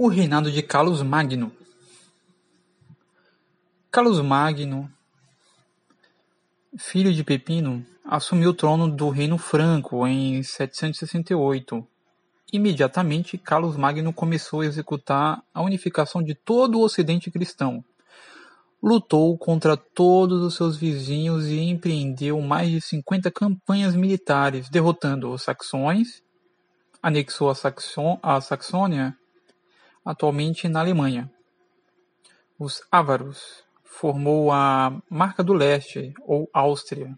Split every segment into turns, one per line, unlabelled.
O reinado de Carlos Magno Carlos Magno, filho de Pepino, assumiu o trono do Reino Franco em 768. Imediatamente, Carlos Magno começou a executar a unificação de todo o Ocidente cristão. Lutou contra todos os seus vizinhos e empreendeu mais de 50 campanhas militares, derrotando os saxões, anexou a, Saxon a Saxônia, atualmente na Alemanha, os ávaros, formou a Marca do Leste, ou Áustria,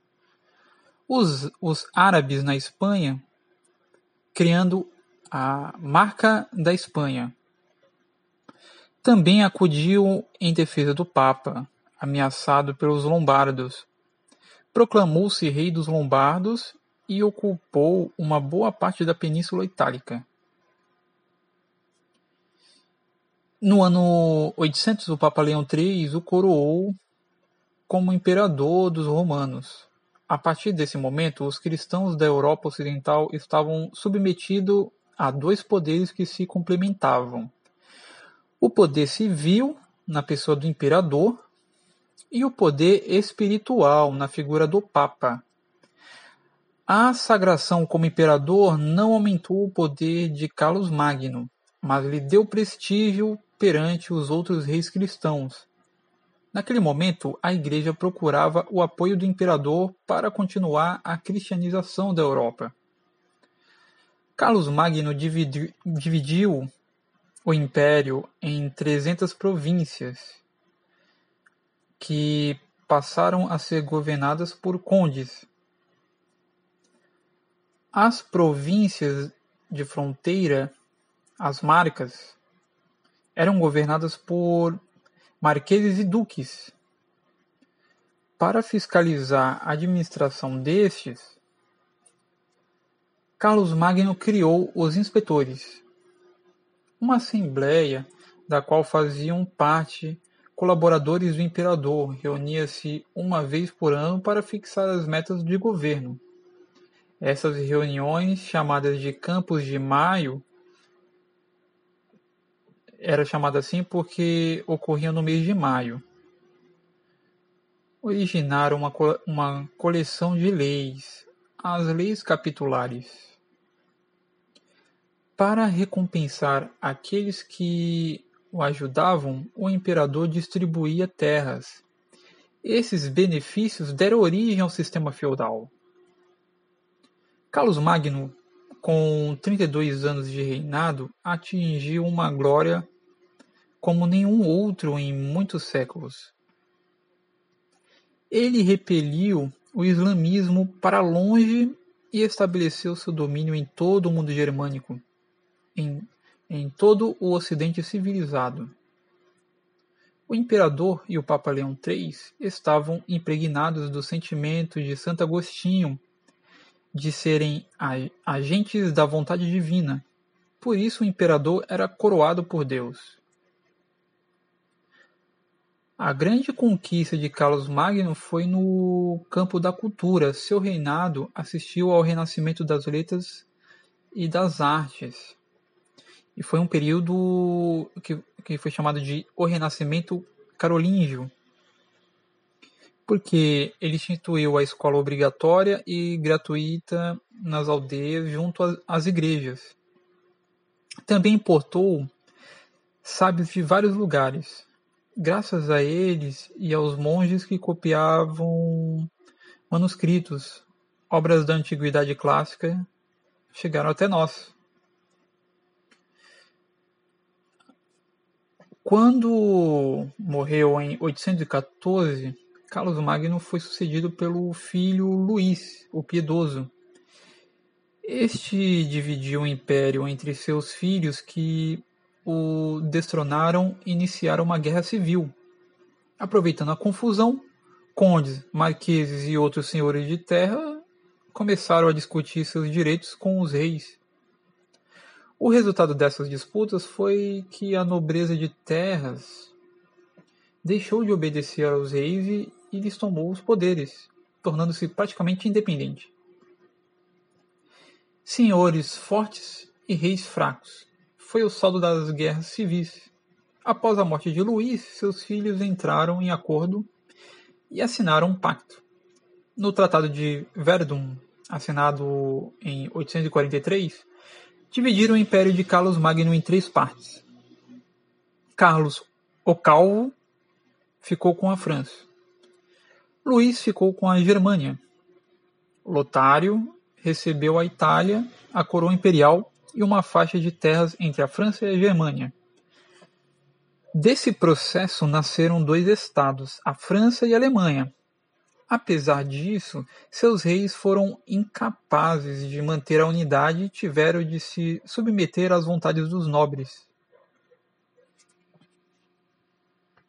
os, os árabes na Espanha, criando a Marca da Espanha. Também acudiu em defesa do Papa, ameaçado pelos lombardos. Proclamou-se rei dos lombardos e ocupou uma boa parte da Península Itálica. No ano 800, o Papa Leão III o coroou como imperador dos romanos. A partir desse momento, os cristãos da Europa Ocidental estavam submetidos a dois poderes que se complementavam: o poder civil, na pessoa do imperador, e o poder espiritual, na figura do Papa. A sagração como imperador não aumentou o poder de Carlos Magno, mas lhe deu prestígio perante os outros reis cristãos, Naquele momento, a Igreja procurava o apoio do imperador para continuar a cristianização da Europa. Carlos Magno dividiu o império em 300 províncias, que passaram a ser governadas por condes. As províncias de fronteira, as marcas, eram governadas por marqueses e duques. Para fiscalizar a administração destes, Carlos Magno criou os inspetores, uma assembleia da qual faziam parte colaboradores do imperador, reunia-se uma vez por ano para fixar as metas de governo. Essas reuniões, chamadas de Campos de Maio, era chamada assim porque ocorria no mês de maio. Originaram uma, uma coleção de leis, as leis capitulares. Para recompensar aqueles que o ajudavam, o imperador distribuía terras. Esses benefícios deram origem ao sistema feudal. Carlos Magno, com 32 anos de reinado, atingiu uma glória como nenhum outro em muitos séculos. Ele repeliu o islamismo para longe e estabeleceu seu domínio em todo o mundo germânico, em, em todo o ocidente civilizado. O imperador e o Papa Leão III estavam impregnados do sentimento de Santo Agostinho de serem agentes da vontade divina. Por isso o imperador era coroado por Deus. A grande conquista de Carlos Magno foi no campo da cultura. Seu reinado assistiu ao renascimento das letras e das artes. E foi um período que, que foi chamado de O Renascimento Carolíngio, porque ele instituiu a escola obrigatória e gratuita nas aldeias junto às igrejas. Também importou sábios de vários lugares Graças a eles e aos monges que copiavam manuscritos, obras da antiguidade clássica chegaram até nós. Quando morreu em 814, Carlos Magno foi sucedido pelo filho Luís, o Piedoso. Este dividiu o império entre seus filhos que o destronaram e iniciaram uma guerra civil. Aproveitando a confusão, condes, marqueses e outros senhores de terra começaram a discutir seus direitos com os reis. O resultado dessas disputas foi que a nobreza de terras deixou de obedecer aos reis e, e lhes tomou os poderes, tornando-se praticamente independente. Senhores fortes e reis fracos foi o saldo das guerras civis. Após a morte de Luís, seus filhos entraram em acordo e assinaram um pacto. No Tratado de Verdun, assinado em 843, dividiram o império de Carlos Magno em três partes. Carlos o Calvo ficou com a França. Luís ficou com a Germânia. Lotário recebeu a Itália, a coroa imperial e uma faixa de terras entre a França e a Germânia. Desse processo nasceram dois estados, a França e a Alemanha. Apesar disso, seus reis foram incapazes de manter a unidade e tiveram de se submeter às vontades dos nobres.